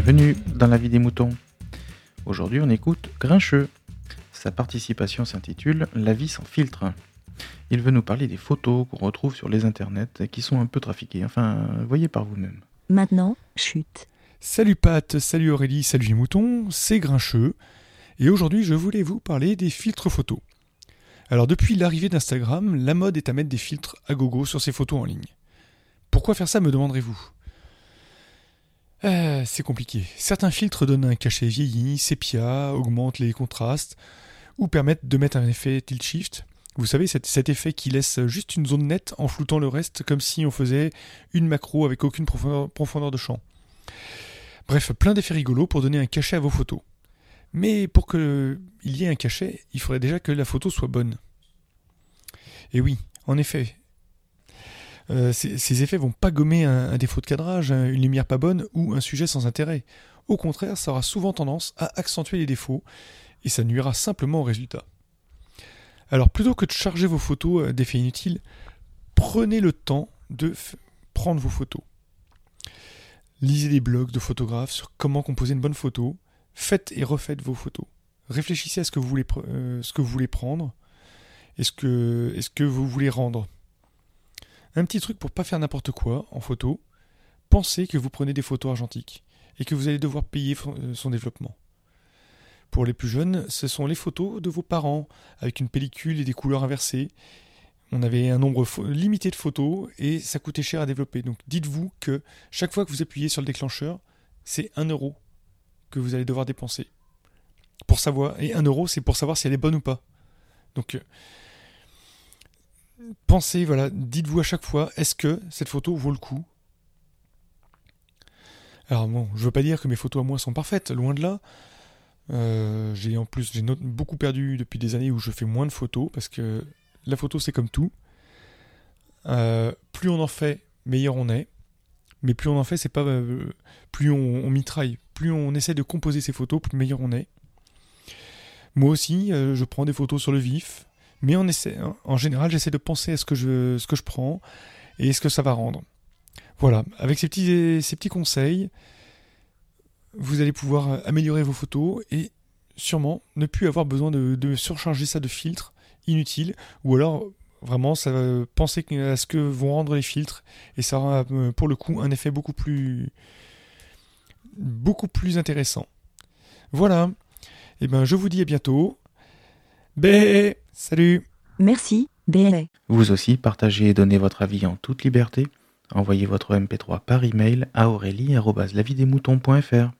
Bienvenue dans la vie des moutons. Aujourd'hui, on écoute Grincheux. Sa participation s'intitule La vie sans filtre. Il veut nous parler des photos qu'on retrouve sur les internets et qui sont un peu trafiquées. Enfin, voyez par vous-même. Maintenant, chute. Salut Pat, salut Aurélie, salut les moutons, c'est Grincheux. Et aujourd'hui, je voulais vous parler des filtres photos. Alors, depuis l'arrivée d'Instagram, la mode est à mettre des filtres à gogo sur ses photos en ligne. Pourquoi faire ça, me demanderez-vous? Euh, C'est compliqué. Certains filtres donnent un cachet vieilli, sépia, augmentent les contrastes, ou permettent de mettre un effet tilt shift. Vous savez, cet, effet qui laisse juste une zone nette en floutant le reste, comme si on faisait une macro avec aucune profondeur, profondeur de champ. Bref, plein d'effets rigolos pour donner un cachet à vos photos. Mais pour qu'il y ait un cachet, il faudrait déjà que la photo soit bonne. Et oui, en effet, euh, ces, effets vont pas gommer un, défaut de cadrage, une lumière pas bonne ou un sujet sans intérêt. Au contraire, ça aura souvent tendance à accentuer les défauts et ça nuira simplement au résultat. Alors plutôt que de charger vos photos d'effets inutiles, prenez le temps de prendre vos photos. Lisez des blogs de photographes sur comment composer une bonne photo, faites et refaites vos photos. Réfléchissez à ce que vous voulez, euh, prendre et est ce que vous voulez rendre. Un petit truc pour pas faire n'importe quoi en photo, pensez que vous prenez des photos argentiques et que vous allez devoir payer son développement. Pour les plus jeunes, ce sont les photos de vos parents avec une pellicule et des couleurs inversées. On avait un nombre limité de photos et ça coûtait cher à développer. Donc dites-vous que chaque fois que vous appuyez sur le déclencheur, c'est un euro que vous allez devoir dépenser. Pour savoir, et un euro, c'est pour savoir si elle est bonne ou pas. Donc, euh, pensez, voilà, dites-vous à chaque fois, est-ce que cette photo vaut le coup? Alors bon, je veux pas dire que mes photos à moi sont parfaites, loin de là. Euh, j'ai en plus j'ai beaucoup perdu depuis des années où je fais moins de photos parce que la photo c'est comme tout. Euh, plus on en fait, meilleur on est. Mais plus on en fait, c'est pas euh, plus on, on, mitraille, plus on essaie de composer ses photos, plus meilleur on est. Moi aussi, je prends des photos sur le vif, mais en général, j'essaie de penser à ce que je, ce que je prends et ce que ça va rendre. Voilà, avec ces petits, ces petits conseils, vous allez pouvoir améliorer vos photos et sûrement ne plus avoir besoin de, surcharger ça de filtres inutiles ou alors vraiment ça va penser à ce que vont rendre les filtres et ça aura pour le coup un effet beaucoup plus beaucoup plus intéressant. Voilà. Et eh ben je vous dis à bientôt. Bé salut. Merci. Bé. Vous aussi partagez et donnez votre avis en toute liberté. Envoyez votre MP3 par email à aurélie@lavidemouton.fr.